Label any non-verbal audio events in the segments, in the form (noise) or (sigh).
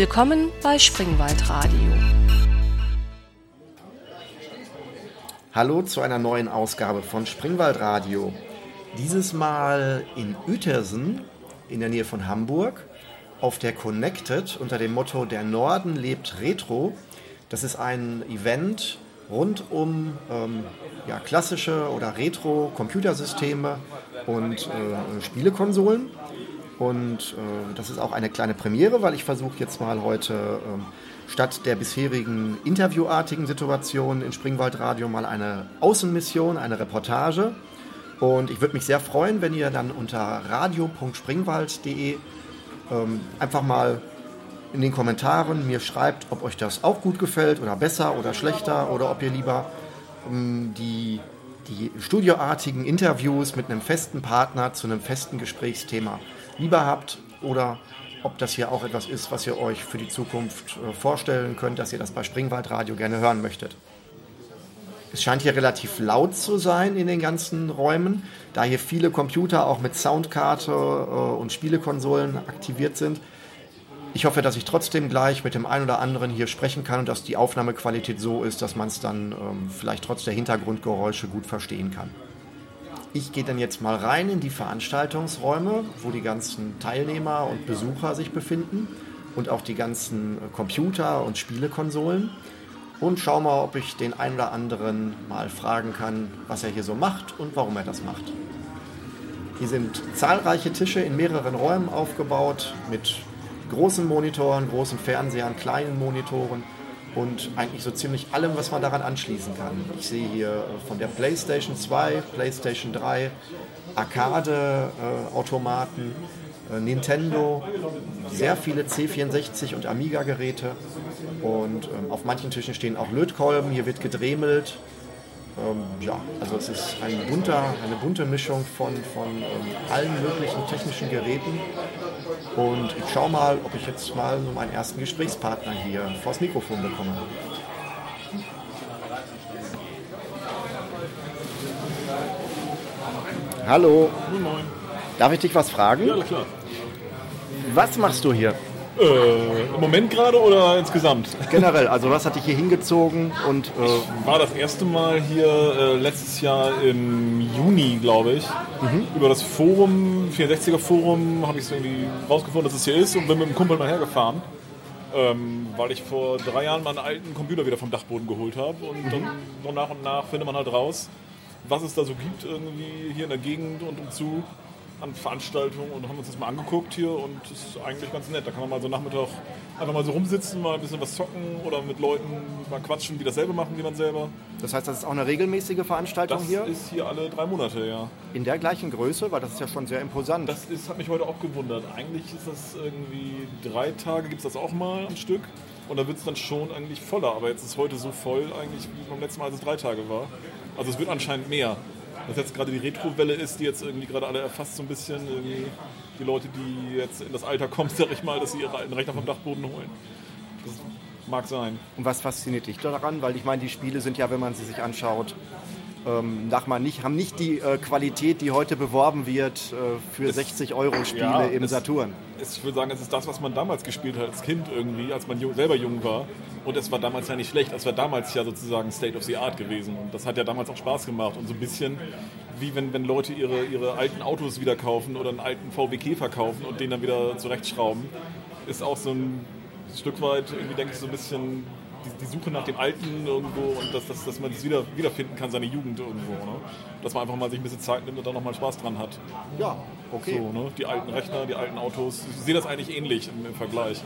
Willkommen bei Springwald Radio. Hallo zu einer neuen Ausgabe von Springwald Radio. Dieses Mal in Uetersen in der Nähe von Hamburg auf der Connected unter dem Motto Der Norden lebt Retro. Das ist ein Event rund um ähm, ja, klassische oder Retro-Computersysteme und äh, Spielekonsolen. Und äh, das ist auch eine kleine Premiere, weil ich versuche jetzt mal heute äh, statt der bisherigen interviewartigen Situation in Springwald Radio mal eine Außenmission, eine Reportage. Und ich würde mich sehr freuen, wenn ihr dann unter radio.springwald.de ähm, einfach mal in den Kommentaren mir schreibt, ob euch das auch gut gefällt oder besser oder schlechter oder ob ihr lieber ähm, die, die studioartigen Interviews mit einem festen Partner zu einem festen Gesprächsthema lieber habt oder ob das hier auch etwas ist, was ihr euch für die Zukunft äh, vorstellen könnt, dass ihr das bei Springwald Radio gerne hören möchtet. Es scheint hier relativ laut zu sein in den ganzen Räumen, da hier viele Computer auch mit Soundkarte äh, und Spielekonsolen aktiviert sind. Ich hoffe, dass ich trotzdem gleich mit dem einen oder anderen hier sprechen kann und dass die Aufnahmequalität so ist, dass man es dann ähm, vielleicht trotz der Hintergrundgeräusche gut verstehen kann. Ich gehe dann jetzt mal rein in die Veranstaltungsräume, wo die ganzen Teilnehmer und Besucher sich befinden und auch die ganzen Computer und Spielekonsolen und schau mal, ob ich den einen oder anderen mal fragen kann, was er hier so macht und warum er das macht. Hier sind zahlreiche Tische in mehreren Räumen aufgebaut mit großen Monitoren, großen Fernsehern, kleinen Monitoren und eigentlich so ziemlich allem, was man daran anschließen kann. Ich sehe hier von der PlayStation 2, PlayStation 3, Arcade-Automaten, äh, Nintendo, sehr viele C64 und Amiga-Geräte und ähm, auf manchen Tischen stehen auch Lötkolben, hier wird gedremelt. Ähm, ja, also es ist ein bunter, eine bunte Mischung von, von ähm, allen möglichen technischen Geräten. Und ich schaue mal, ob ich jetzt mal so meinen ersten Gesprächspartner hier vors Mikrofon bekomme. Hallo. Moin. Darf ich dich was fragen? Ja, klar. Was machst du hier? Äh, Im Moment gerade oder insgesamt? Generell, also was hat dich hier hingezogen und äh, War das erste Mal hier äh, letztes Jahr im Juni, glaube ich. Über das Forum, 64er Forum, habe ich es irgendwie rausgefunden, dass es hier ist und bin mit dem Kumpel mal hergefahren. Ähm, weil ich vor drei Jahren meinen alten Computer wieder vom Dachboden geholt habe und dann so nach und nach findet man halt raus, was es da so gibt irgendwie hier in der Gegend und umzu an Veranstaltungen und haben uns das mal angeguckt hier und das ist eigentlich ganz nett. Da kann man mal so Nachmittag einfach mal so rumsitzen, mal ein bisschen was zocken oder mit Leuten mal quatschen, die dasselbe machen wie man selber. das heißt, das ist auch eine regelmäßige Veranstaltung Das hier? ist hier alle drei Monate, ja. In der gleichen Größe, weil das ist ja schon sehr imposant. Das ist, hat mich heute auch gewundert. Eigentlich ist das irgendwie drei Tage, gibt es das auch mal am Stück. Und da wird es dann schon eigentlich voller. Aber jetzt ist heute so voll eigentlich wie beim letzten Mal, als es drei Tage war. Also es wird anscheinend mehr. Was jetzt gerade die Retro-Welle ist, die jetzt irgendwie gerade alle erfasst so ein bisschen. Irgendwie die Leute, die jetzt in das Alter kommen, (laughs) sag ich mal, dass sie ihre alten Rechner vom Dachboden holen. Das mag sein. Und was fasziniert dich daran? Weil ich meine, die Spiele sind ja, wenn man sie sich anschaut, ähm, mal, nicht, haben nicht die äh, Qualität, die heute beworben wird äh, für 60 Euro Spiele ja, im es- Saturn. Es, ich würde sagen, es ist das, was man damals gespielt hat als Kind irgendwie, als man jung, selber jung war. Und es war damals ja nicht schlecht. Es war damals ja sozusagen State of the Art gewesen. Und das hat ja damals auch Spaß gemacht. Und so ein bisschen wie wenn, wenn Leute ihre, ihre alten Autos wieder kaufen oder einen alten VW Käfer kaufen und den dann wieder zurechtschrauben, ist auch so ein Stück weit, irgendwie denke ich, so ein bisschen die, die Suche nach dem Alten irgendwo und dass, dass, dass man das wieder wiederfinden kann, seine Jugend irgendwo. Ne? Dass man einfach mal sich ein bisschen Zeit nimmt und dann nochmal Spaß dran hat. Ja, okay. So, ne? Die alten Rechner, die alten Autos. Ich sehe das eigentlich ähnlich im, im Vergleich.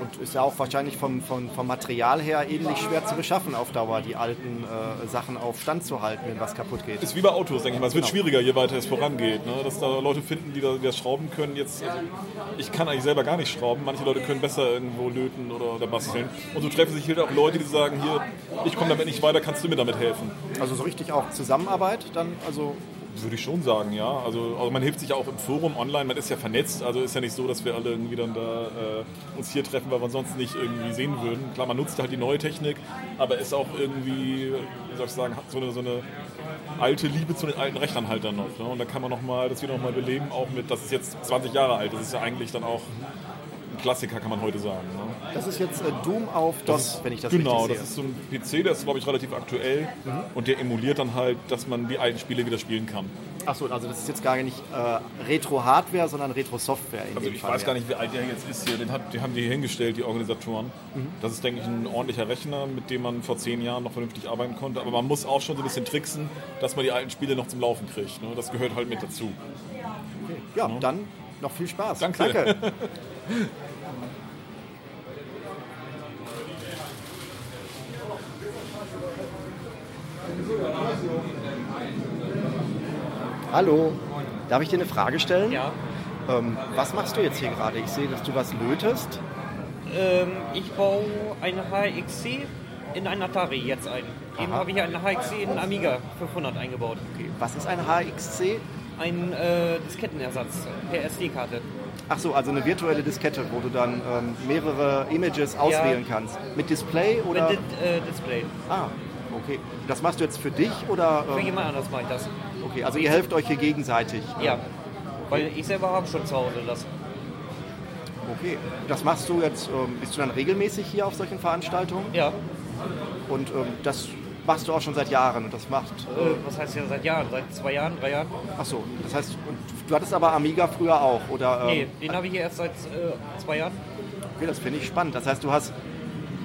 Und ist ja auch wahrscheinlich vom, vom, vom Material her ähnlich schwer zu beschaffen auf Dauer, die alten äh, Sachen auf Stand zu halten, wenn was kaputt geht. Ist wie bei Autos, denke ich mal. Es wird Genau. schwieriger, je weiter es vorangeht. Ne? Dass da Leute finden, die, da, die das schrauben können. Jetzt, also, ich kann eigentlich selber gar nicht schrauben. Manche Leute können besser irgendwo löten oder, oder basteln. Und so treffen sich halt auch Leute, die sagen, hier, ich komme damit nicht weiter, kannst du mir damit helfen? Also so richtig auch Zusammenarbeit dann, also Würde ich schon sagen, ja. Also, also man hilft sich auch im Forum online, man ist ja vernetzt. Also ist ja nicht so, dass wir alle irgendwie dann da äh, uns hier treffen, weil wir sonst nicht irgendwie sehen würden. Klar, man nutzt halt die neue Technik, aber ist auch irgendwie, wie soll ich sagen, hat so eine, so eine alte Liebe zu den alten Rechnern halt dann noch. Ne? Und da kann man noch mal, das wieder noch mal beleben, auch mit, das ist jetzt 20 Jahre alt. Das ist ja eigentlich dann auch Klassiker, kann man heute sagen. Ne? Das ist jetzt äh, Doom auf DOS, wenn ich das Genau, richtig das sehe. ist so ein PC, der ist, glaube ich, relativ aktuell und der emuliert dann halt, dass man die alten Spiele wieder spielen kann. Achso, also das ist jetzt gar nicht äh, Retro-Hardware, sondern Retro-Software Also ich Fall. weiß ja. gar nicht, wie alt der jetzt ist hier. Den hat, die haben die hier hingestellt, die Organisatoren. Das ist, denke ich, ein ordentlicher Rechner, mit dem man vor zehn Jahren noch vernünftig arbeiten konnte. Aber man muss auch schon so ein bisschen tricksen, dass man die alten Spiele noch zum Laufen kriegt. Ne? Das gehört halt mit dazu. Ja, dann noch viel Spaß. Danke. Danke. (laughs) Hallo, darf ich dir eine Frage stellen? Ja. Ähm, was machst du jetzt hier gerade? Ich sehe, dass du was lötest. Ähm, ich baue eine HXC in einen Atari jetzt ein. Eben Aha. habe ich eine HXC in einen Amiga 500 eingebaut. Was ist ein HXC? Ein äh, Diskettenersatz per SD-Karte. Ach so, also eine virtuelle Diskette, wo du dann ähm, mehrere Images auswählen kannst. Mit Display oder? Mit äh, Display. Ah, okay. Das machst du jetzt für dich oder? Für Ähm, jemand anders mache ich das. okay, also ihr helft euch hier gegenseitig. Ja. Weil ich selber habe schon zu Hause das. Okay. Das machst du jetzt, ähm, bist du dann regelmäßig hier auf solchen Veranstaltungen? Ja. Und ähm, das machst du auch schon seit Jahren und das macht. Äh, was heißt ja seit Jahren? Seit zwei Jahren, drei Jahren? Ach so, das heißt, du hattest aber Amiga früher auch, oder? ähm, Nee, den habe ich hier erst seit äh, zwei Jahren. Okay, das finde ich spannend. Das heißt, du hast.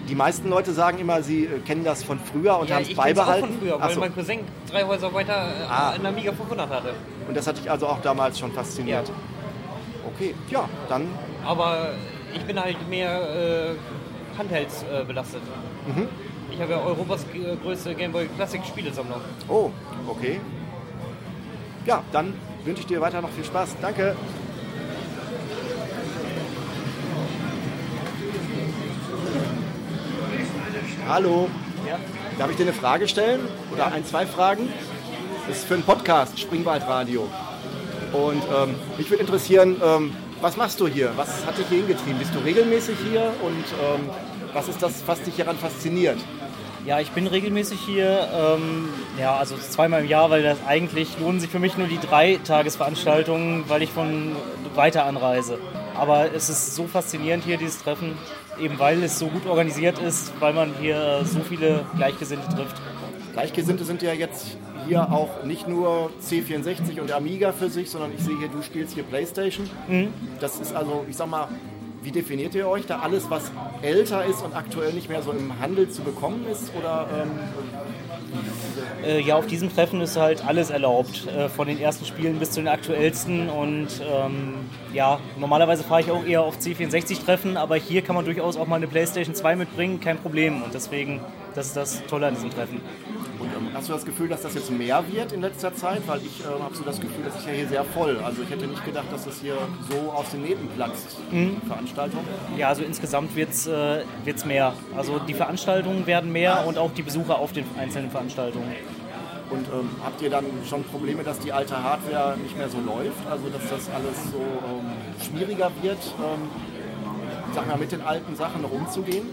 Die meisten Leute sagen immer, sie äh, kennen das von früher und ja, haben es beibehalten. auch von früher, Ach weil so. mein Cousin drei Häuser weiter äh, Ah. einen Amiga 500 hatte. Und das hat dich also auch damals schon fasziniert. Ja. Okay, ja, dann. Aber ich bin halt mehr äh, Handhelds äh, belastet. Mhm. Ich habe ja Europas äh, größte Gameboy Classic Spielesammlung. Oh, okay. Ja, dann wünsche ich dir weiter noch viel Spaß. Danke. Hallo. Darf ich dir eine Frage stellen? Oder ein, zwei Fragen? Das ist für einen Podcast, Springwaldradio. Und ähm, mich würde interessieren, ähm, was machst du hier? Was hat dich hier hingetrieben? Bist du regelmäßig hier? Und ähm, was ist das, was dich hieran fasziniert? Ja, ich bin regelmäßig hier, ähm, ja, also zweimal im Jahr, weil das eigentlich lohnen sich für mich nur die drei Tagesveranstaltungen, weil ich von weiter anreise. Aber es ist so faszinierend hier, dieses Treffen, eben weil es so gut organisiert ist, weil man hier so viele Gleichgesinnte trifft. Gleichgesinnte sind ja jetzt hier auch nicht nur C64 und Amiga für sich, sondern ich sehe hier, du spielst hier Playstation. Das ist also, ich sag mal, wie definiert ihr euch da alles, was älter ist und aktuell nicht mehr so im Handel zu bekommen ist? Oder ähm, Äh, ja, auf diesem Treffen ist halt alles erlaubt, äh, von den ersten Spielen bis zu den aktuellsten. Und ähm, ja, normalerweise fahre ich auch eher auf C64-Treffen, aber hier kann man durchaus auch mal eine PlayStation 2 mitbringen, kein Problem. Und deswegen, das ist das Tolle an diesem Treffen. Hast du das Gefühl, dass das jetzt mehr wird in letzter Zeit? Weil ich ähm, habe so das Gefühl, das ist ja hier sehr voll. Also ich hätte nicht gedacht, dass das hier so aus den Nähten platzt, die Veranstaltung. Ja, also insgesamt wird es äh, wird's mehr. Also die Veranstaltungen werden mehr und auch die Besucher auf den einzelnen Veranstaltungen. Und ähm, habt ihr dann schon Probleme, dass die alte Hardware nicht mehr so läuft? Also dass das alles so ähm, schwieriger wird, ähm, sag mal, mit den alten Sachen noch umzugehen?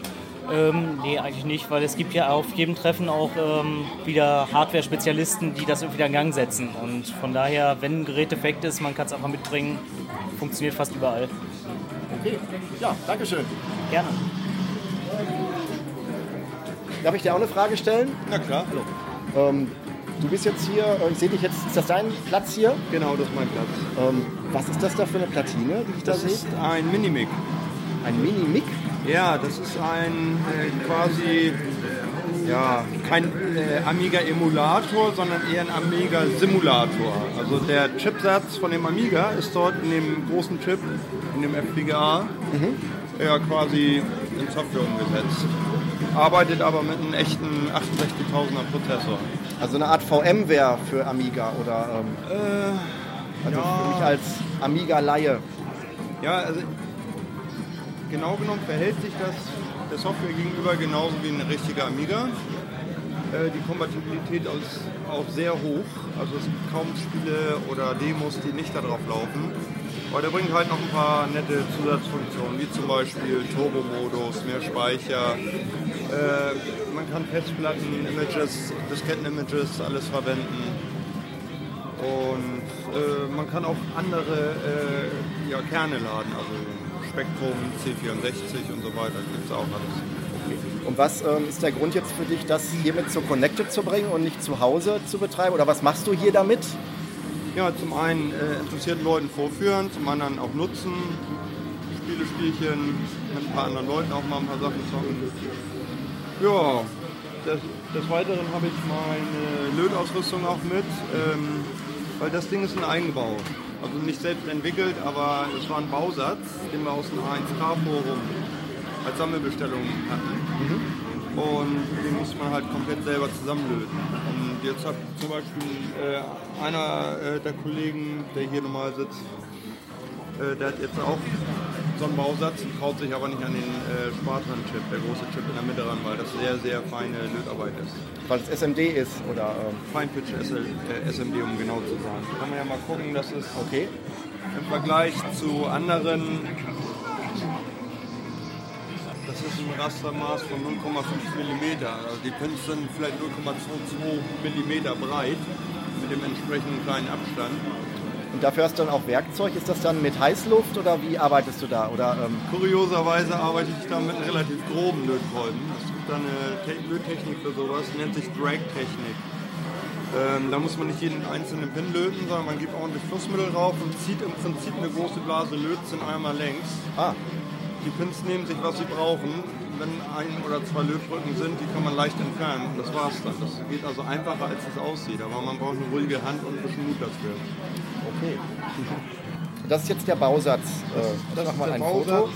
Ähm, nee, eigentlich nicht, weil es gibt ja auf jedem Treffen auch ähm, wieder Hardware-Spezialisten, die das wieder in Gang setzen. Und von daher, wenn ein Gerät defekt ist, man kann es einfach mitbringen, funktioniert fast überall. Okay, ja, Dankeschön. Gerne. Darf ich dir auch eine Frage stellen? Na klar. Ähm, du bist jetzt hier, äh, ich sehe dich jetzt, ist das dein Platz hier? Genau, das ist mein Platz. Ähm, was ist das da für eine Platine, die ich da Das sehe? ist ein Minimic. Ein Mini-Mic? Ja, das ist ein äh, quasi ja, kein äh, Amiga-Emulator, sondern eher ein Amiga-Simulator. Also der Chipsatz von dem Amiga ist dort in dem großen Chip, in dem FPGA, ja, quasi in Software umgesetzt. Arbeitet aber mit einem echten 68.000er Prozessor. Also eine Art VMware für Amiga oder ähm, also für mich als Amiga-Laie. Ja, also genau genommen verhält sich das der Software gegenüber genauso wie ein richtiger Amiga. Äh, die Kompatibilität ist auch sehr hoch. Also es gibt kaum Spiele oder Demos, die nicht darauf laufen. Aber der bringt halt noch ein paar nette Zusatzfunktionen, wie zum Beispiel Turbo-Modus, mehr Speicher. Äh, man kann Festplatten, Images, Disketten-Images, alles verwenden. Und äh, man kann auch andere Kerne laden, also Spektrum, C64 und so weiter, gibt es auch alles. Und was ähm, ist der Grund jetzt für dich, das hiermit zu Connected zu bringen und nicht zu Hause zu betreiben? Oder was machst du hier damit? Ja, zum einen äh, interessierten Leuten vorführen, zum anderen auch nutzen, Spiele, Spielchen, mit ein paar anderen Leuten auch mal ein paar Sachen zocken. Ja, des, des Weiteren habe ich meine Lötausrüstung auch mit, ähm, weil das Ding ist ein Eigenbau. Also nicht selbst entwickelt, aber es war ein Bausatz, den wir aus dem A1K-Forum als Sammelbestellung hatten. Und den muss man halt komplett selber zusammenlöten. Und jetzt hat zum Beispiel äh, einer äh, der Kollegen, der hier normal sitzt, äh, der hat jetzt auch so einen Bausatz und traut sich aber nicht an den äh, Spartan-Chip, der große Chip in der Mitte ran, weil das sehr, sehr feine Lötarbeit ist. Weil es SMD ist oder ähm, Feinpitch SL, äh, SMD, um genau zu sein. Kann man ja mal gucken, das ist okay. im Vergleich zu anderen, das ist ein Rastermaß von 0,5 mm. Also die Pins sind vielleicht 0,22 mm breit mit dem entsprechenden kleinen Abstand. Und dafür hast du dann auch Werkzeug. Ist das dann mit Heißluft oder wie arbeitest du da? Oder, ähm, Kurioserweise arbeite ich da mit relativ groben Lötkolben. Es gibt da eine Te Löttechnik für sowas, nennt sich Drag-Technik. Ähm, da muss man nicht jeden einzelnen Pin löten, sondern man gibt ordentlich Flussmittel drauf und zieht im Prinzip eine große Blase Lötzinn einmal längs. ah, Die Pins nehmen sich, was sie brauchen. Wenn ein oder zwei Lötbrücken sind, die kann man leicht entfernen. Das war's dann. Das geht also einfacher, als es aussieht. Aber man braucht eine ruhige Hand und ein bisschen Mut dafür. okay. Das ist jetzt der Bausatz. Äh, Das mach ist mal der ein Bausatz. Foto.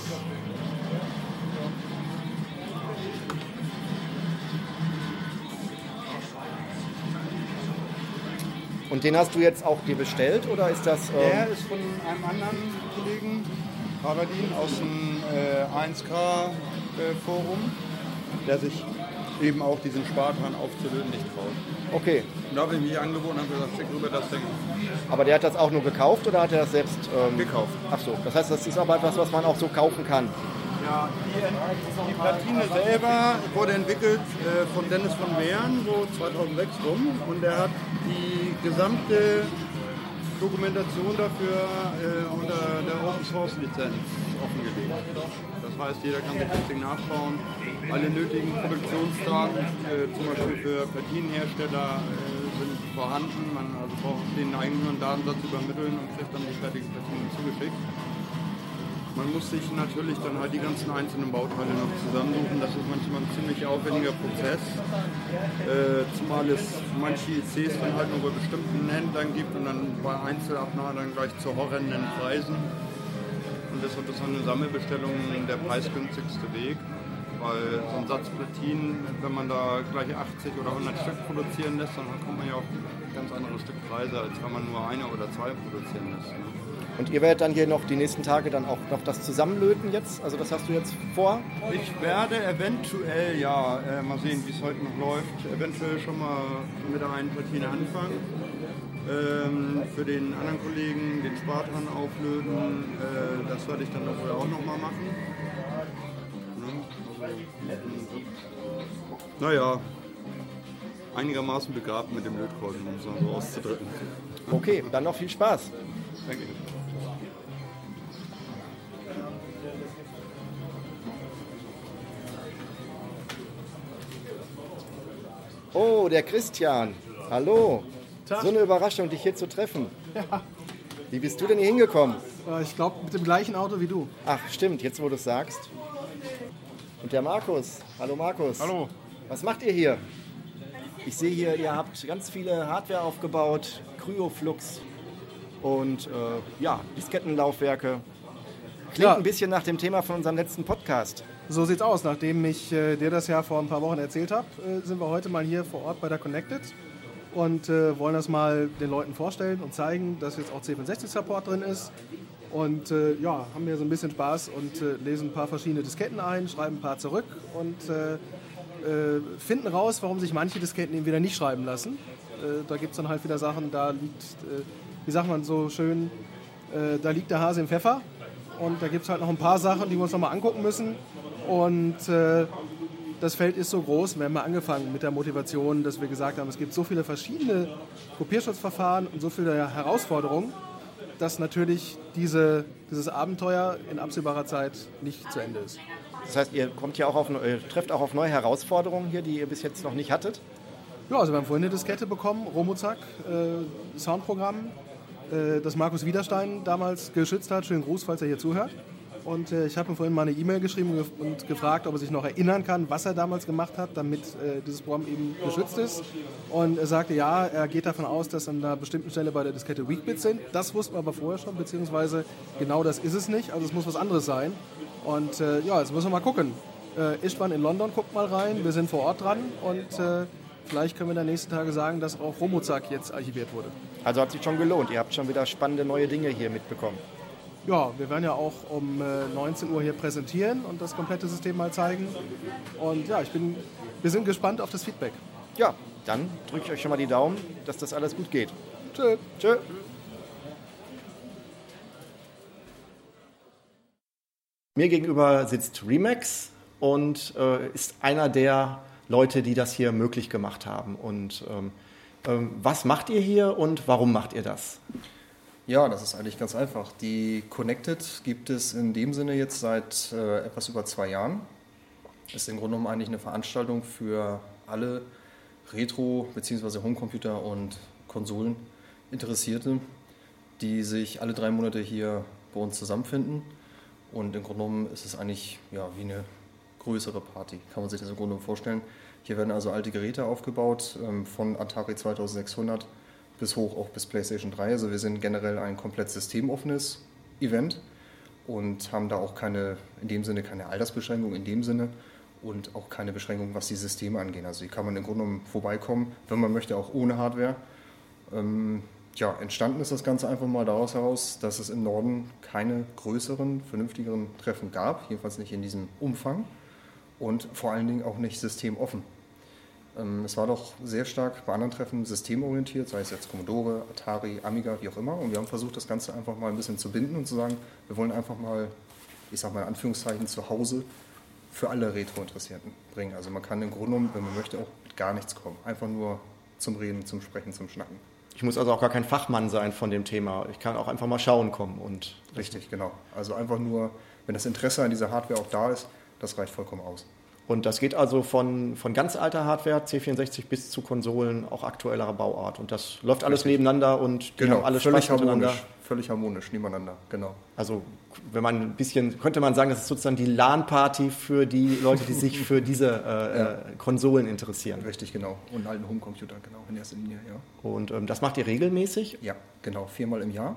Und den hast du jetzt auch dir bestellt oder ist das? Der Ähm, ist von einem anderen Kollegen, Paradin, aus dem äh, 1K-Forum, der sich eben auch diesen Spartan aufzulöten nicht traut. okay. Und da habe ich mich angeboten und habe gesagt, schick rüber das Ding. Aber der hat das auch nur gekauft oder hat er das selbst ähm, Gekauft. Ach so, das heißt, das ist aber etwas, was man auch so kaufen kann. Ja, die, die Platine selber wurde entwickelt äh, von Dennis von Wehren, so 2006 rum. Und er hat die gesamte Dokumentation dafür äh, unter der Open Source Lizenz offengelegt. Das heißt, jeder kann sich das Ding nachbauen. Alle nötigen Produktionsdaten, äh, zum Beispiel für Platinenhersteller, äh, sind vorhanden. Man also braucht den eigenen Datensatz übermitteln und kriegt dann die fertigen Platinen zugeschickt. Man muss sich natürlich dann halt die ganzen einzelnen Bauteile noch zusammensuchen. Das ist manchmal ein ziemlich aufwendiger Prozess. Äh, zumal es manche ICs dann halt nur bei bestimmten Händlern gibt und dann bei Einzelabnahmen dann gleich zu horrenden Preisen. Deshalb ist eine Sammelbestellung der preisgünstigste Weg. Weil so ein Satz Platinen, wenn man da gleich 80 oder 100 Stück produzieren lässt, dann kommt man ja auf ganz andere Stückpreise, als wenn man nur eine oder zwei produzieren lässt. Und ihr werdet dann hier noch die nächsten Tage dann auch noch das zusammenlöten jetzt? Also das hast du jetzt vor? Ich werde eventuell, ja, äh, mal sehen, wie es heute noch läuft, eventuell schon mal mit der einen Platine anfangen. Ähm, für den anderen Kollegen den Spartan auflöten, äh, das werde ich dann wohl auch noch mal machen. Ne? Naja, einigermaßen begabt mit dem Lötkolben, um es mal so auszudrücken. Okay, dann noch viel Spaß. Danke. Oh, der Christian. Hallo. So eine Überraschung, dich hier zu treffen. Wie bist du denn hier hingekommen? Äh, Ich glaube, mit dem gleichen Auto wie du. Ach, stimmt, jetzt wo du es sagst. Und der Markus. Hallo Markus. Hallo. Was macht ihr hier? Ich sehe hier, ihr habt ganz viele Hardware aufgebaut, Cryoflux und äh, ja, Diskettenlaufwerke. Klingt Ja. ein bisschen nach dem Thema von unserem letzten Podcast. So sieht's aus. Nachdem ich äh, dir das ja vor ein paar Wochen erzählt habe, äh, sind wir heute mal hier vor Ort bei der Connected und äh, wollen das mal den Leuten vorstellen und zeigen, dass jetzt auch C64-Support drin ist. Und äh, ja, haben wir so ein bisschen Spaß und äh, lesen ein paar verschiedene Disketten ein, schreiben ein paar zurück und äh, äh, finden raus, warum sich manche Disketten eben wieder nicht schreiben lassen. Äh, da gibt es dann halt wieder Sachen, da liegt, wie sagt man so schön, da liegt der Hase im Pfeffer. Und da gibt es halt noch ein paar Sachen, die wir uns nochmal angucken müssen. Und das Feld ist so groß. Wir haben mal angefangen mit der Motivation, dass wir gesagt haben, es gibt so viele verschiedene Kopierschutzverfahren und so viele Herausforderungen, dass natürlich diese, dieses Abenteuer in absehbarer Zeit nicht zu Ende ist. Das heißt, ihr kommt ja auch auf, trefft auch auf neue Herausforderungen hier, die ihr bis jetzt noch nicht hattet? Ja, also wir haben vorhin eine Diskette bekommen, Romozak, äh, Soundprogramm, äh, das Markus Widerstein damals geschützt hat. Schönen Gruß, falls er hier zuhört. Und äh, ich habe ihm vorhin mal eine E-Mail geschrieben und gefragt, ob er sich noch erinnern kann, was er damals gemacht hat, damit äh, dieses Programm eben geschützt ist. Und er sagte, ja, er geht davon aus, dass an einer bestimmten Stelle bei der Diskette Weakbits sind. Das wussten wir aber vorher schon, beziehungsweise genau das ist es nicht. Also es muss was anderes sein. Und äh, ja, jetzt müssen wir mal gucken. Äh, Istvan in London guckt mal rein, wir sind vor Ort dran und äh, vielleicht können wir den nächsten Tagen sagen, dass auch Romozak jetzt archiviert wurde. Also hat sich schon gelohnt. Ihr habt schon wieder spannende neue Dinge hier mitbekommen. Ja, wir werden ja auch um 19 äh, Uhr hier präsentieren und das komplette System mal zeigen. Und ja, ich bin, wir sind gespannt auf das Feedback. Ja, dann drücke ich euch schon mal die Daumen, dass das alles gut geht. Tschö. Tschö. Mir gegenüber sitzt Remax und äh, ist einer der Leute, die das hier möglich gemacht haben. Und ähm, ähm, was macht ihr hier und warum macht ihr das? Ja, das ist eigentlich ganz einfach. Die Connected gibt es in dem Sinne jetzt seit äh, etwas über zwei Jahren. Ist im Grunde genommen eigentlich eine Veranstaltung für alle Retro- bzw. Homecomputer und Konsolen Interessierte, die sich alle drei Monate hier bei uns zusammenfinden. Und im Grunde genommen ist es eigentlich ja, wie eine größere Party, kann man sich das im Grunde genommen vorstellen. Hier werden also alte Geräte aufgebaut, ähm, von Atari 2600 bis hoch auch bis PlayStation 3. Also wir sind generell ein komplett systemoffenes Event und haben da auch keine, in dem Sinne keine Altersbeschränkung in dem Sinne und auch keine Beschränkung, was die Systeme angeht. Also hier kann man im Grunde genommen vorbeikommen, wenn man möchte, auch ohne Hardware. Ähm, ja, entstanden ist das Ganze einfach mal daraus heraus, dass es im Norden keine größeren, vernünftigeren Treffen gab, jedenfalls nicht in diesem Umfang und vor allen Dingen auch nicht systemoffen. Ähm, es war doch sehr stark bei anderen Treffen systemorientiert, sei es jetzt Commodore, Atari, Amiga, wie auch immer. Und wir haben versucht, das Ganze einfach mal ein bisschen zu binden und zu sagen, wir wollen einfach mal, ich sag mal in Anführungszeichen, zu Hause für alle Retro-Interessierten bringen. Also man kann im Grunde genommen, wenn man möchte, auch mit gar nichts kommen. Einfach nur zum Reden, zum Sprechen, zum Schnacken. Ich muss also auch gar kein Fachmann sein von dem Thema. Ich kann auch einfach mal schauen kommen und. Richtig, genau. Also einfach nur, wenn das Interesse an dieser Hardware auch da ist, das reicht vollkommen aus. Und das geht also von, von ganz alter Hardware, C64, bis zu Konsolen, auch aktuellerer Bauart. Und das läuft alles Richtig. nebeneinander und genau, haben alle völlig Spaß harmonisch, völlig harmonisch nebeneinander, genau. Also wenn man ein bisschen, könnte man sagen, das ist sozusagen die LAN-Party für die Leute, die sich für diese äh, (laughs) ja. Äh, Konsolen interessieren. Richtig, genau. Und einen alten Homecomputer, genau, in erster Linie, ja. Und ähm, das macht ihr regelmäßig? Ja, genau, viermal im Jahr.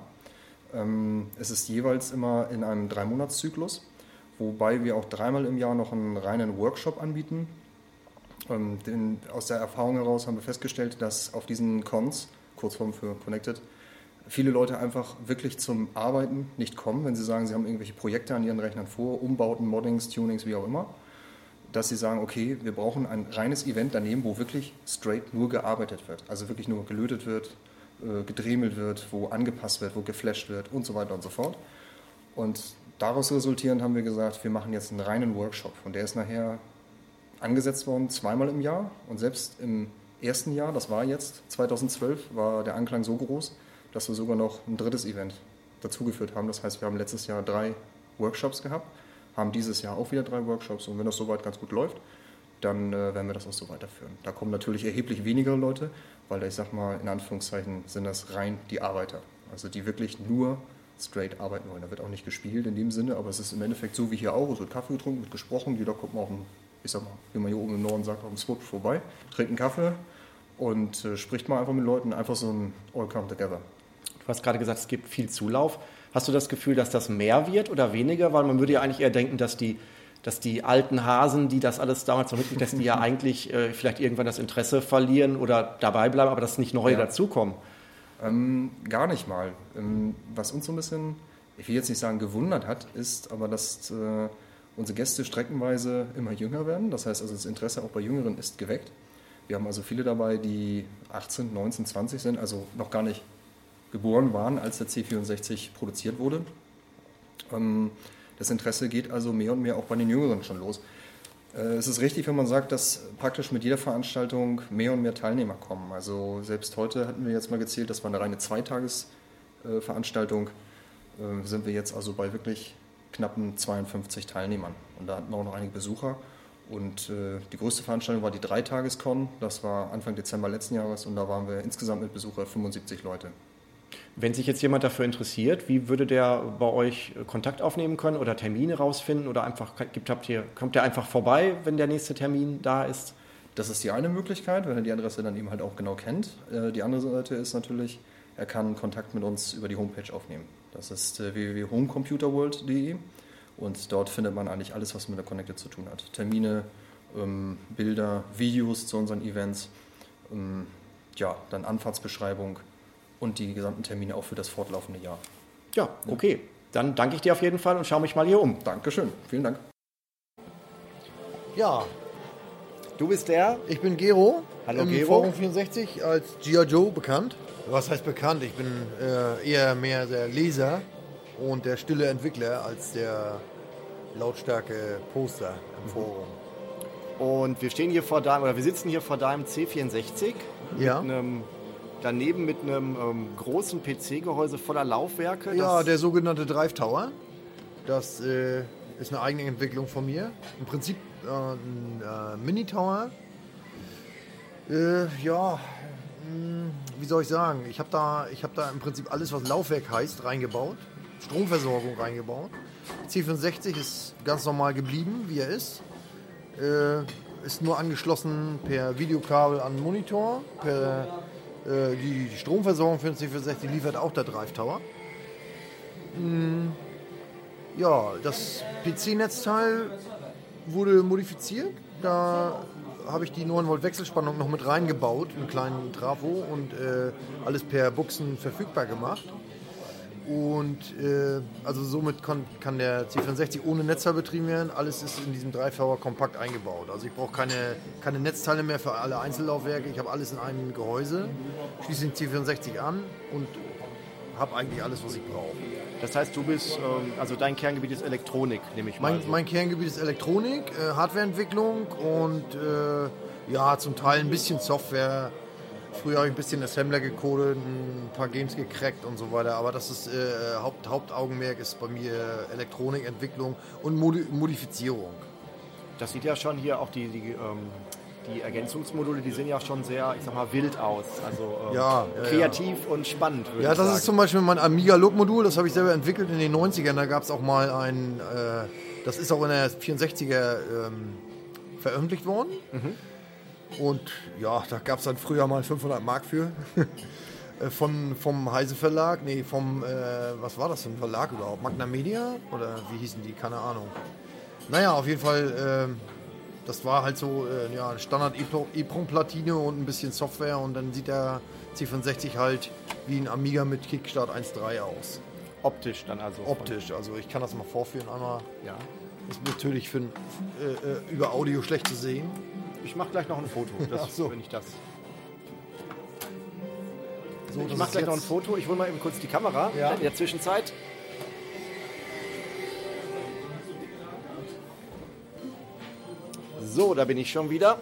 Ähm, es ist jeweils immer in einem Dreimonats-Zyklus wobei wir auch dreimal im Jahr noch einen reinen Workshop anbieten. Ähm, denn aus der Erfahrung heraus haben wir festgestellt, dass auf diesen Cons, Kurzform für Connected, viele Leute einfach wirklich zum Arbeiten nicht kommen, wenn sie sagen, sie haben irgendwelche Projekte an ihren Rechnern vor, Umbauten, Moddings, Tunings, wie auch immer, dass sie sagen, okay, wir brauchen ein reines Event daneben, wo wirklich straight nur gearbeitet wird, also wirklich nur gelötet wird, äh, gedremelt wird, wo angepasst wird, wo geflasht wird und so weiter und so fort. Und daraus resultierend haben wir gesagt, wir machen jetzt einen reinen Workshop. Und der ist nachher angesetzt worden zweimal im Jahr. Und selbst im ersten Jahr, das war jetzt 2012, war der Anklang so groß, dass wir sogar noch ein drittes Event dazugeführt haben. Das heißt, wir haben letztes Jahr drei Workshops gehabt, haben dieses Jahr auch wieder drei Workshops. Und wenn das soweit ganz gut läuft, dann äh, werden wir das auch so weiterführen. Da kommen natürlich erheblich weniger Leute, weil ich sag mal, in Anführungszeichen sind das rein die Arbeiter. Also die wirklich nur straight arbeiten wollen. Da wird auch nicht gespielt in dem Sinne, aber es ist im Endeffekt so wie hier auch. Es wird Kaffee getrunken, wird gesprochen, jeder kommt mal auf dem, ich sag mal, wie man hier oben im Norden sagt, auf dem Swap vorbei, trinkt einen Kaffee und äh, spricht mal einfach mit Leuten, einfach so ein All Come Together. Du hast gerade gesagt, es gibt viel Zulauf. Hast du das Gefühl, dass das mehr wird oder weniger? Weil man würde ja eigentlich eher denken, dass die, dass die alten Hasen, die das alles damals noch mitgekriegt haben, die ja (laughs) eigentlich äh, vielleicht irgendwann das Interesse verlieren oder dabei bleiben, aber dass nicht neue ja. dazukommen. Ähm, gar nicht mal. Ähm, was uns so ein bisschen, ich will jetzt nicht sagen gewundert hat, ist aber, dass äh, unsere Gäste streckenweise immer jünger werden. Das heißt also, das Interesse auch bei Jüngeren ist geweckt. Wir haben also viele dabei, die 18, 19, 20 sind, also noch gar nicht geboren waren, als der C64 produziert wurde. Ähm, das Interesse geht also mehr und mehr auch bei den Jüngeren schon los. Äh, es ist richtig, wenn man sagt, dass praktisch mit jeder Veranstaltung mehr und mehr Teilnehmer kommen. Also selbst heute hatten wir jetzt mal gezählt, das war eine reine Zweitagesveranstaltung Veranstaltung äh, sind wir jetzt also bei wirklich knappen 52 Teilnehmern. Und da hatten wir auch noch einige Besucher. Und äh, die größte Veranstaltung war die Dreitagescon. Das war Anfang Dezember letzten Jahres und da waren wir insgesamt mit Besucher 75 Leute. Wenn sich jetzt jemand dafür interessiert, wie würde der bei euch Kontakt aufnehmen können oder Termine rausfinden oder einfach gibt, habt ihr, kommt der einfach vorbei, wenn der nächste Termin da ist? Das ist die eine Möglichkeit, wenn er die Adresse dann eben halt auch genau kennt. Äh, die andere Seite ist natürlich, er kann Kontakt mit uns über die Homepage aufnehmen. Das ist äh, www.homecomputerworld.de und dort findet man eigentlich alles, was mit der Connected zu tun hat. Termine, ähm, Bilder, Videos zu unseren Events, ähm, ja, dann Anfahrtsbeschreibung und die gesamten Termine auch für das fortlaufende Jahr. Ja, okay. Dann danke ich dir auf jeden Fall und schaue mich mal hier um. Dankeschön, vielen Dank. Ja, Du bist der? ich bin Gero. Hallo, im Gero. Forum 64 als G.I. Joe bekannt. Was heißt bekannt? Ich bin äh, eher mehr der Leser und der stille Entwickler als der lautstarke Poster im Forum. Und wir stehen hier vor deinem, oder wir sitzen hier vor deinem C64 Ja. mit einem, daneben mit einem ähm, großen PC-Gehäuse voller Laufwerke. Ja, der sogenannte Drive Tower. Das äh, ist eine eigene Entwicklung von mir. Im Prinzip äh, ein äh, Mini-Tower. Äh, ja, mh, wie soll ich sagen? Ich habe da, ich hab da im Prinzip alles, was Laufwerk heißt, reingebaut. Stromversorgung reingebaut. C64 ist ganz normal geblieben, wie er ist. Äh, ist nur angeschlossen per Videokabel an den Monitor. Per, äh, die, die Stromversorgung für den C64 liefert auch der Drive Tower. Mm, Ja, das PC-Netzteil wurde modifiziert. Da habe ich die 9 Volt Wechselspannung noch mit reingebaut, einen kleinen Trafo und äh, alles per Buchsen verfügbar gemacht. Und äh, also somit kann, kann der C64 ohne Netzteil betrieben werden. Alles ist in diesem 3V kompakt eingebaut. Also ich brauche keine, keine Netzteile mehr für alle Einzellaufwerke. Ich habe alles in einem Gehäuse, schließe den C64 an und habe eigentlich alles, was ich brauche. Das heißt, du bist, ähm, also dein Kerngebiet ist Elektronik, nehme ich mal. Mein, so. mein Kerngebiet ist Elektronik, äh, Hardwareentwicklung und äh, ja, zum Teil ein bisschen Software. Früher habe ich ein bisschen Assembler gecodet, ein paar Games gecrackt und so weiter. Aber das ist äh, Haupt, Hauptaugenmerk ist bei mir Elektronikentwicklung und Modi Modifizierung. Das sieht ja schon hier auch die, die, ähm, die Ergänzungsmodule, die sehen ja schon sehr, ich sag mal, wild aus. Also ähm, Ja, ja, kreativ und spannend, Ja, das sagen. ist zum Beispiel mein Amiga-Look-Modul, das habe ich selber entwickelt in den 90ern. Da gab es auch mal ein, äh, das ist auch in der 64er ähm, veröffentlicht worden. Und ja, da gab es dann früher mal 500 Mark für. (laughs) Äh, Von, vom Heise Verlag, nee, vom, äh, was war das für ein Verlag überhaupt? Magna Media? Oder wie hießen die? Keine Ahnung. Naja, auf jeden Fall, ähm, das war halt so äh, ja, eine Standard EEPROM-Platine und ein bisschen Software und dann sieht der C64 halt wie ein Amiga mit Kickstart 1.3 aus. optisch dann also. Optisch, also ich kann das mal vorführen einmal. Ja. Ist natürlich für, äh, äh, über Audio schlecht zu sehen. Ich mache gleich noch ein Foto, (laughs) das, Ach so. wenn ich das. So, Ich mache gleich noch ein Foto. Ich hole mal eben kurz die Kamera Ja. in der Zwischenzeit. So, da bin ich schon wieder.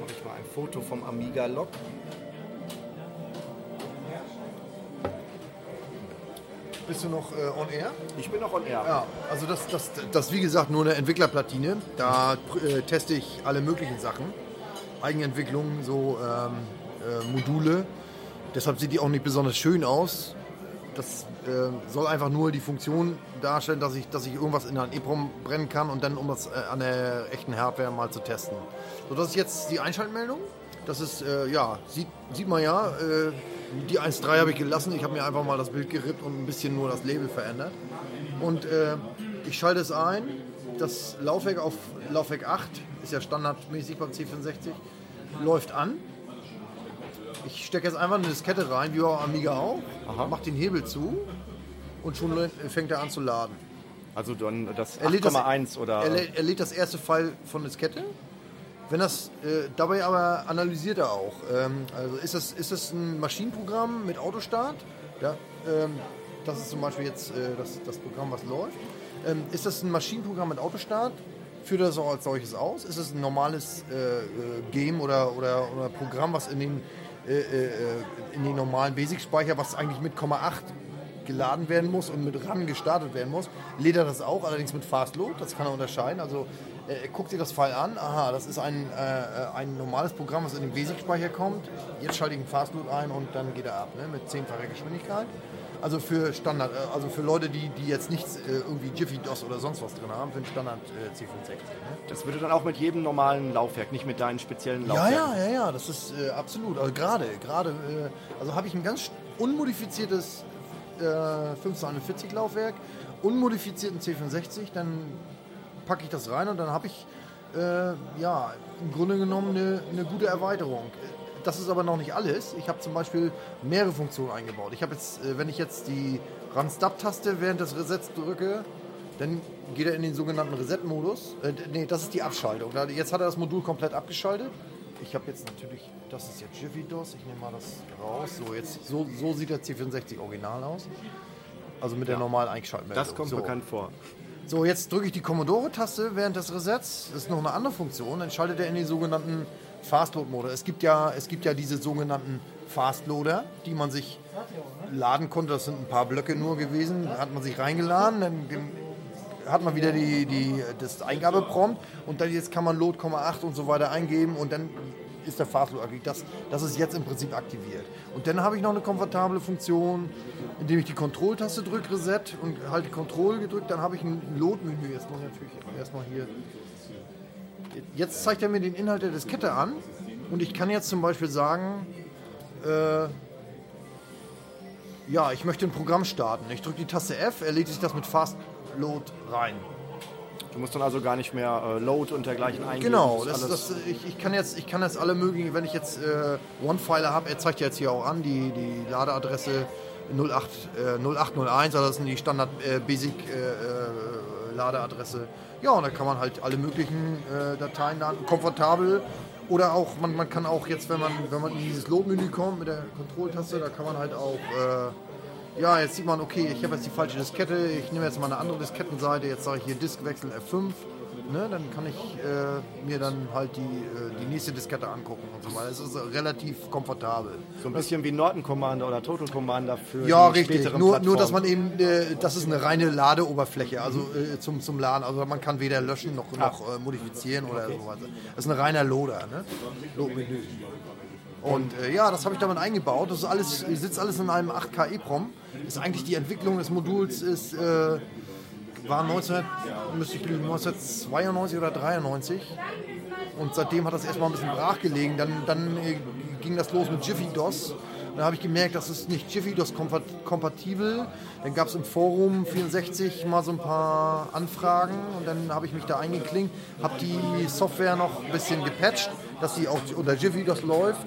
Mache ich mal ein Foto vom Amiga Log. Bist du noch äh, on air? Ich bin noch on air. Ja, also das, das, das ist wie gesagt nur eine Entwicklerplatine. Da äh, teste ich alle möglichen Sachen. Eigenentwicklung, so ähm, äh, Module. Deshalb sieht die auch nicht besonders schön aus. Das äh, soll einfach nur die Funktion darstellen, dass ich, dass ich irgendwas in ein EEPROM brennen kann und dann um das äh, an der echten Hardware mal zu testen. So, das ist jetzt die Einschaltmeldung. Das ist, äh, ja, sieht, sieht man ja, die 1.3 habe ich gelassen. Ich habe mir einfach mal das Bild gerippt und ein bisschen nur das Label verändert. Und äh, ich schalte es ein. Das Laufwerk auf Laufwerk 8 ist ja standardmäßig beim C64. Läuft an. Ich stecke jetzt einfach eine Diskette rein, wie bei Amiga auch. Mach den Hebel zu und schon fängt er an zu laden. Also dann das Er lädt das- 8,1 oder. Er, er lädt das erste File von Diskette. Wenn das äh, dabei aber analysiert er auch. Ähm, also ist das, ist das ein Maschinenprogramm mit Autostart? Ja, ähm, das ist zum Beispiel jetzt äh, das, das Programm, was läuft. Ähm, ist das ein Maschinenprogramm mit Autostart? Führt das auch als solches aus? Ist es ein normales äh, äh, Game oder, oder, oder Programm, was in den äh, äh, in den normalen Basic-Speicher, was eigentlich mit 0,8 geladen werden muss und mit RAM gestartet werden muss. Lädt er das auch, allerdings mit Fast Load, das kann er unterscheiden. Also äh, guckt sich das File an, aha, das ist ein, äh, ein normales Programm, was in den Basic-Speicher kommt. Jetzt schalte ich einen Fast Load ein und dann geht er ab, ne, mit zehnfacher Geschwindigkeit. Also für Standard, äh, also für Leute, die, die jetzt nichts äh, irgendwie Jiffy DOS oder sonst was drin haben, für den Standard äh, C64. Ne? Das würde dann auch mit jedem normalen Laufwerk, nicht mit deinen speziellen Ja, Laufwerken. ja, ja, ja, das ist äh, absolut. Also gerade, gerade, äh, also habe ich ein ganz unmodifiziertes äh, 1541 Laufwerk, unmodifizierten C64, dann packe ich das rein und dann habe ich äh, ja im Grunde genommen eine, eine gute Erweiterung. Das ist aber noch nicht alles. Ich habe zum Beispiel mehrere Funktionen eingebaut. Ich habe jetzt, äh, wenn ich jetzt die Run-Stop-Taste während des Resets drücke, dann geht er in den sogenannten Reset-Modus. Äh, nee, das ist die Abschaltung. Jetzt hat er das Modul komplett abgeschaltet. Ich habe jetzt natürlich, das ist jetzt Jiffy DOS, ich nehme mal das raus. So, jetzt, so, so sieht der C64 original aus. Also mit der normalen Einschaltmeldung. Das kommt so. bekannt vor. So, jetzt drücke ich die Commodore-Taste während des Resets. Das ist noch eine andere Funktion. Dann schaltet er in den sogenannten Fastload-Modus. Es, gibt ja, es gibt ja diese sogenannten Fastloader, die man sich laden konnte. Das sind ein paar Blöcke nur gewesen. Da hat man sich reingeladen, dann hat man wieder die, die, das Eingabeprompt und dann jetzt kann man Load, 8 und so weiter eingeben und dann ist der Fastload aktiv. Das, das ist jetzt im Prinzip aktiviert. Und dann habe ich noch eine komfortable Funktion, indem ich die Control-Taste drücke, Reset und halte Control gedrückt, dann habe ich ein Load-Menü. Jetzt muss ich natürlich erstmal hier. Jetzt zeigt er mir den Inhalt der Diskette an und ich kann jetzt zum Beispiel sagen, äh, ja, ich möchte ein Programm starten. Ich drücke die Taste F, er legt sich das mit Fast Load rein. Du musst dann also gar nicht mehr äh, Load und dergleichen eingeben. Genau, Das das, ist ich, ich, kann jetzt, ich kann jetzt alle möglichen, wenn ich jetzt äh, OneFiler habe, er zeigt ja jetzt hier auch an, die, die Ladeadresse 08, äh, 0801, also das sind die Standard äh, Basic äh, äh, Ladeadresse. Ja, und da kann man halt alle möglichen Dateien laden, komfortabel. Oder auch, man, man kann auch jetzt, wenn man, wenn man in dieses Load-Menü kommt mit der Kontrolltaste, da kann man halt auch, ja, jetzt sieht man, okay, ich habe jetzt die falsche Diskette, ich nehme jetzt mal eine andere Diskettenseite, jetzt sage ich hier Diskwechsel F5 ne, dann kann ich äh, mir dann halt die, äh, die nächste Diskette angucken und so weiter. Es ist relativ komfortabel. so ein bisschen wie Norton Commander oder Total Commander für Ja, die richtig. späteren Nur, nur, dass man eben, äh, das ist eine reine Ladeoberfläche, also äh, zum, zum Laden. Also man kann weder löschen noch, noch äh, modifizieren oder sowas. Das ist ein reiner Loader, ne? Load-Menü. Und äh, ja, das habe ich damit eingebaut. Das ist alles, sitzt alles in einem 8K EEPROM. Ist eigentlich die Entwicklung des Moduls ist, äh, war 19, müsste ich lügen, 1992 oder 93. Und seitdem hat das erstmal ein bisschen brach gelegen. Dann, dann äh, ging das los mit Jiffy DOS. Dann habe ich gemerkt, das ist nicht Jiffy DOS kompat kompatibel. Dann gab es im Forum 64 mal so ein paar Anfragen und dann habe ich mich da eingeklinkt, habe die Software noch ein bisschen gepatcht, dass sie auch unter Jiffy DOS läuft.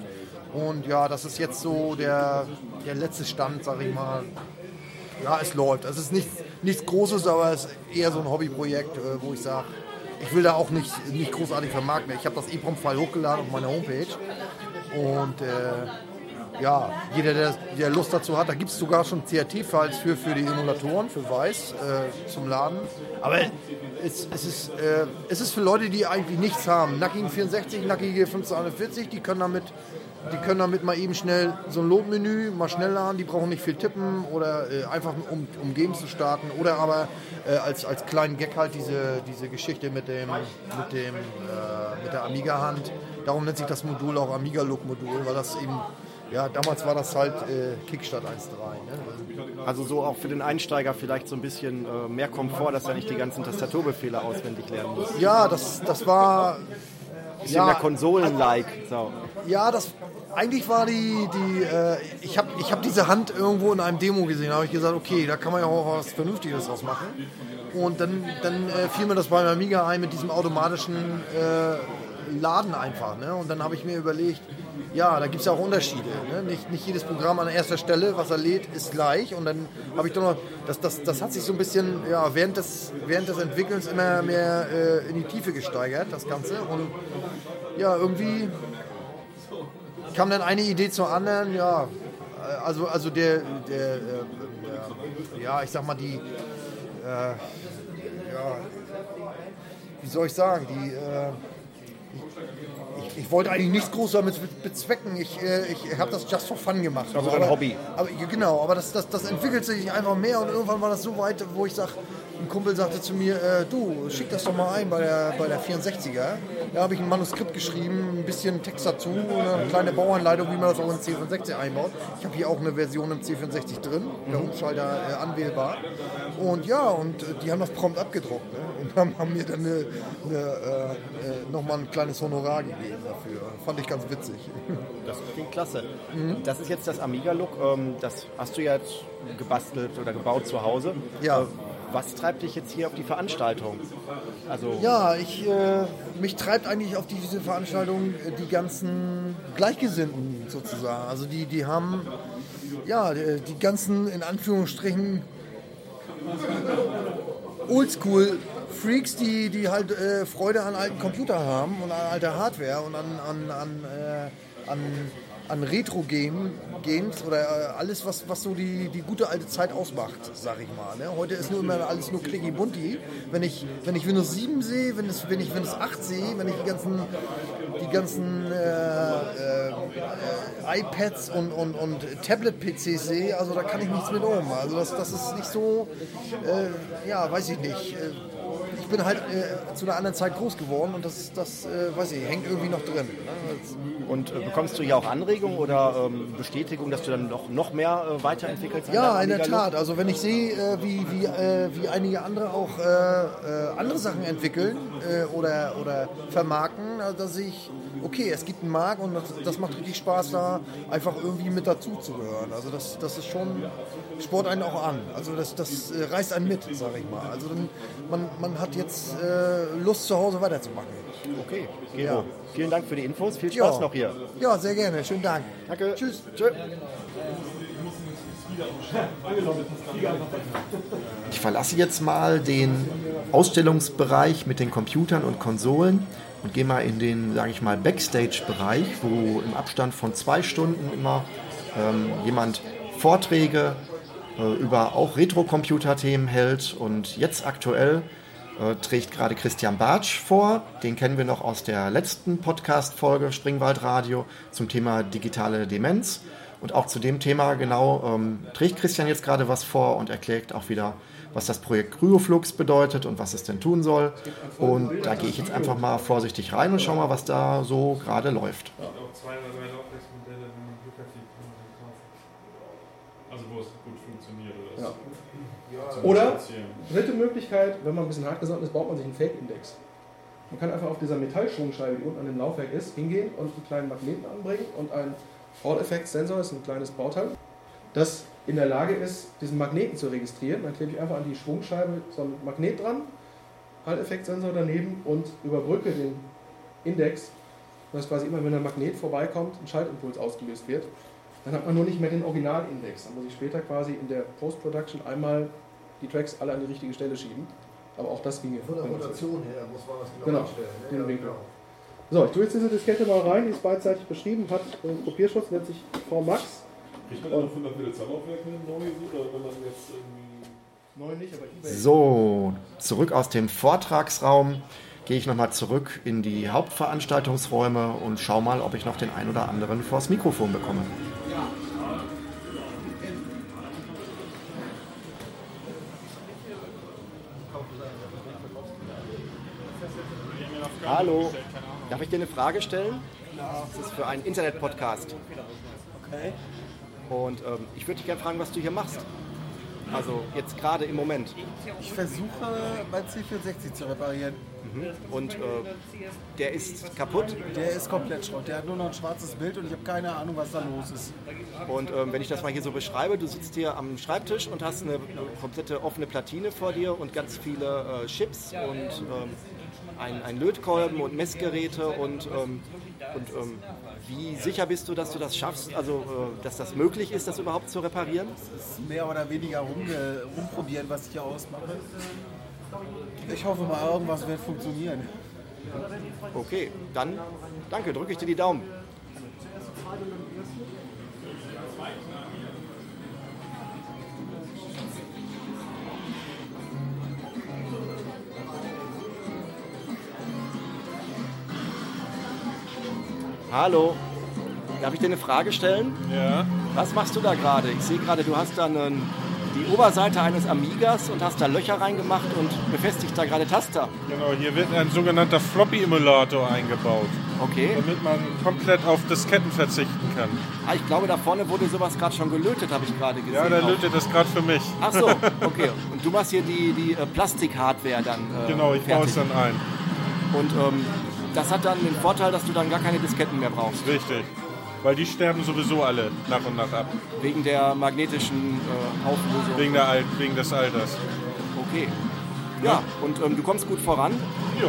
Und ja, das ist jetzt so der, der letzte Stand, sage ich mal. Ja, es läuft. Es ist nichts, nichts Großes, aber es ist eher so ein Hobbyprojekt, äh, wo ich sage, ich will da auch nicht, nicht großartig vermarkten. Ich habe das EEPROM-File hochgeladen auf meiner Homepage. Und äh, ja, jeder, der, der Lust dazu hat, da gibt es sogar schon CRT-Files für, für die Emulatoren, für Weiß äh, zum Laden. Aber es, es, ist, äh, es ist für Leute, die eigentlich nichts haben. Nackige 64, nackige 1541, die können damit, die können damit mal eben schnell so ein Load-Menü mal schnell laden. Die brauchen nicht viel tippen oder äh, einfach um, um Games zu starten. Oder aber äh, als, als kleinen Gag halt diese, diese Geschichte mit, dem, mit, dem, äh, mit der Amiga-Hand. Darum nennt sich das Modul auch Amiga-Look-Modul, weil das eben, ja, damals war das halt äh, Kickstart 1.3. Ne? Also so auch für den Einsteiger vielleicht so ein bisschen äh, mehr Komfort, dass er nicht die ganzen Tastaturbefehle auswendig lernen muss. Ja, das, das war. Bisschen Ja, mehr Konsolen-like. So. Ja, das eigentlich war die, die äh, ich habe ich hab diese Hand irgendwo in einem Demo gesehen, da habe ich gesagt, okay, da kann man ja auch was Vernünftiges draus machen. Und dann, dann äh, fiel mir das beim Amiga ein mit diesem automatischen äh, Laden einfach. Ne? Und dann habe ich mir überlegt, ja, da gibt es ja auch Unterschiede. Ne? Nicht, nicht jedes Programm an erster Stelle, was er lädt, ist gleich. Und dann habe ich doch noch, das, das, das hat sich so ein bisschen ja, während, des, während des Entwickelns immer mehr äh, in die Tiefe gesteigert, das Ganze. Und ja, irgendwie kam dann eine Idee zur anderen, ja. Also, also der, der, äh, der ja, ich sag mal, die, äh, ja, wie soll ich sagen, die, äh, ich, wollte eigentlich nichts groß damit bezwecken. Ich, äh, ich habe das just for fun gemacht. Also ein Hobby. Aber, genau, aber das, das, das entwickelt sich einfach mehr und irgendwann war das so weit, wo ich sage, ein Kumpel sagte zu mir, äh, du, schick das doch mal ein bei der, bei der 64er. Da habe ich ein Manuskript geschrieben, ein bisschen Text dazu, eine kleine Bauanleitung, wie man das auch in C64 einbaut. Ich habe hier auch eine Version im C64 drin, der Umschalter äh, anwählbar. Und ja, und äh, die haben das prompt abgedruckt. Ne? Und haben, (laughs) haben mir dann eine, eine, äh, äh nochmal ein kleines Honorar gegeben dafür. Fand ich ganz witzig. Das klingt klasse. Mhm. Das ist jetzt das Amiga-Look. Ähm, das hast du ja jetzt gebastelt oder gebaut zu Hause. Ja. Äh, was treibt dich jetzt hier auf die Veranstaltung? Also ja, ich, äh, mich treibt eigentlich auf diese Veranstaltung äh, die ganzen Gleichgesinnten sozusagen. Also die, die haben ja die, die ganzen in Anführungsstrichen Oldschool Freaks, die, die halt äh, Freude an alten Computern haben und an alter Hardware und an, an, an, äh, an an Retro-Games oder äh, alles, was, was so die, die gute alte Zeit ausmacht, sag ich mal. Ne? Heute ist nur immer alles nur clicky bunti. Wenn ich, wenn ich Windows 7 sehe, wenn, es, wenn ich Windows 8 sehe, wenn ich die ganzen, die ganzen äh, äh, iPads und, und, und Tablet-PCs sehe, also da kann ich nichts mit um. Also das, das ist nicht so, äh, ja, weiß ich nicht ich bin halt äh, zu einer anderen Zeit groß geworden und das, das äh, weiß ich, hängt irgendwie noch drin. Ne? Und äh, bekommst du hier auch Anregungen oder ähm, Bestätigung, dass du dann noch, noch mehr äh, weiterentwickelst? Ja, in der Tat. Also wenn ich sehe, äh, wie, wie, äh, wie einige andere auch andere Sachen entwickeln oder, oder vermarkten, da sehe ich, okay, es gibt einen Markt und das, das, macht richtig Spaß, da einfach irgendwie mit dazu zu gehören. Also das, das ist schon, Sport einen auch an. Also das, das reißt einen mit, sage ich mal. Also dann, man, man hat jetzt Lust, zu Hause weiterzumachen. Okay, Gero. Ja. Vielen Dank für die Infos. Viel Spaß ja. noch hier. Ja, sehr gerne. Schönen Dank. Danke. Tschüss. Tschö. Ich verlasse jetzt mal den Ausstellungsbereich mit den Computern und Konsolen und gehe mal in den, sage ich mal, Backstage-Bereich, wo im Abstand von zwei Stunden immer ähm, jemand Vorträge äh, über auch Retro-Computer-Themen hält und jetzt aktuell äh, trägt gerade Christian Bartsch vor. Den kennen wir noch aus der letzten Podcast-Folge Springwald Radio zum Thema digitale Demenz. Und auch zu dem Thema genau ähm, trägt Christian jetzt gerade was vor und erklärt auch wieder, was das Projekt Kryoflux bedeutet und was es denn tun soll. Und da gehe ich jetzt einfach mal vorsichtig rein und schau mal, was da so gerade läuft. Also wo es gut funktioniert. Oder dritte Möglichkeit, wenn man ein bisschen hartgesonnen ist, baut man sich einen Fake-Index. Man kann einfach auf dieser Metallschwungscheibe, die unten an dem Laufwerk ist, hingehen und einen kleinen Magneten anbringen und ein Hall-Effekt-Sensor, ist ein kleines Bauteil, das in der Lage ist, diesen Magneten zu registrieren. Dann klebe ich einfach an die Schwungscheibe so einen Magnet dran, Hall-Effekt-Sensor daneben und überbrücke den Index, dass quasi immer, wenn der Magnet vorbeikommt, ein Schaltimpuls ausgelöst wird. Dann hat man nur nicht mehr den Originalindex. Dann muss ich später quasi in der Post-Production einmal die Tracks alle an die richtige Stelle schieben. Aber auch das ginge. Von der Rotation her muss man das genau, genau einstellen. Den Winkel. So, ich tue jetzt diese Diskette mal rein, die ist beidseitig beschrieben, hat einen Kopierschutz, nennt sich VMAX. Kriegt man dann 500 Millizahlaufwerke neu oder wenn man jetzt irgendwie. Nicht, so, zurück aus dem Vortragsraum gehe ich nochmal zurück in die Hauptveranstaltungsräume und schaue mal, ob ich noch den ein oder anderen vors Mikrofon bekomme. Hallo, darf ich dir eine Frage stellen? Das ist für einen Internet-Podcast. Okay. Und ähm, ich würde dich gerne fragen, was du hier machst. Also jetzt gerade im Moment. Ich versuche mein C64 zu reparieren. Mhm. Und äh, der ist kaputt? Der ist komplett Schrott. Der hat nur noch ein schwarzes Bild und ich habe keine Ahnung, was da los ist. Und ähm, wenn ich das mal hier so beschreibe, du sitzt hier am Schreibtisch und hast eine komplette offene Platine vor dir und ganz viele äh, Chips und ähm, ein, ein Lötkolben und Messgeräte und, ähm, und ähm, wie sicher bist du, dass du das schaffst, also äh, dass das möglich ist, das überhaupt zu reparieren? Das ist mehr oder weniger rumge rumprobieren, was ich hier ausmache. Ich hoffe mal, irgendwas wird funktionieren. Okay, dann danke, drücke ich dir die Daumen. Hallo. Darf ich dir eine Frage stellen? Ja. Was machst du da gerade? Ich sehe gerade, du hast da einen, die Oberseite eines Amigas und hast da Löcher reingemacht und befestigt da gerade Taster. Genau, hier wird ein sogenannter Floppy-Emulator eingebaut. Okay. Damit man komplett auf Disketten verzichten kann. Ah, ich glaube, da vorne wurde sowas gerade schon gelötet, habe ich gerade gesehen. Ja, der lötet das gerade für mich. Ach so, (laughs) okay. Und du machst hier die, die äh, Plastik-Hardware dann. Äh, Genau, ich baue es dann ein. Und ähm, das hat dann den Vorteil, dass du dann gar keine Disketten mehr brauchst. Richtig. Weil die sterben sowieso alle nach und nach ab. Wegen der magnetischen äh, Auflösung. Wegen, der Al wegen des Alters. Okay. Ja, und ähm, du kommst gut voran. Ja.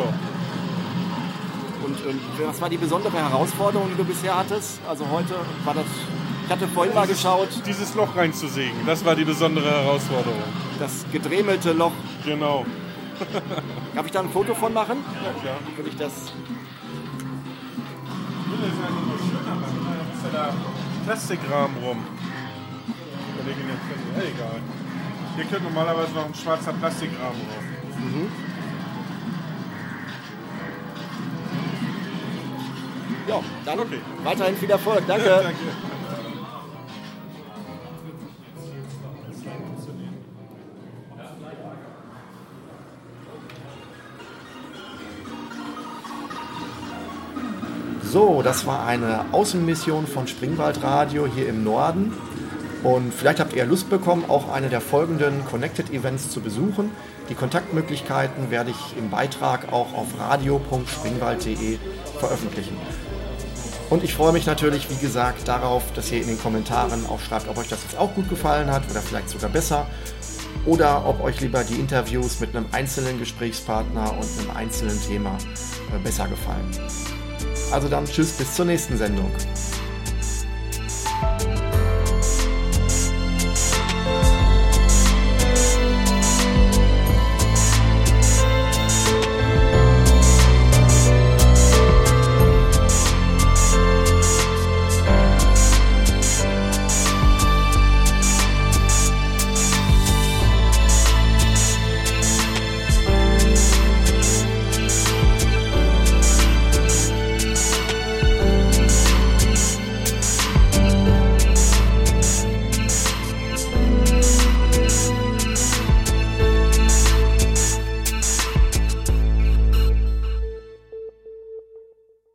Und ähm, was war die besondere Herausforderung, die du bisher hattest? Also heute war das. Ich hatte vorhin mal geschaut. Dieses Loch reinzusägen, das war die besondere Herausforderung. Das gedremelte Loch. Genau. (laughs) Darf ich da ein Foto von machen? Ja, klar. Würde ich das. Plastikrahmen rum. Ja, egal. Hier könnte normalerweise noch ein schwarzer Plastikrahmen rum. Ja, dann weiterhin viel Erfolg. Danke. Ja, danke. So, das war eine Außenmission von Springwald Radio hier im Norden. Und vielleicht habt ihr Lust bekommen, auch eine der folgenden Connected Events zu besuchen. Die Kontaktmöglichkeiten werde ich im Beitrag auch auf radio.springwald.de veröffentlichen. Und ich freue mich natürlich, wie gesagt, darauf, dass ihr in den Kommentaren auch schreibt, ob euch das jetzt auch gut gefallen hat oder vielleicht sogar besser. Oder ob euch lieber die Interviews mit einem einzelnen Gesprächspartner und einem einzelnen Thema äh, besser gefallen. Also dann tschüss, bis zur nächsten Sendung.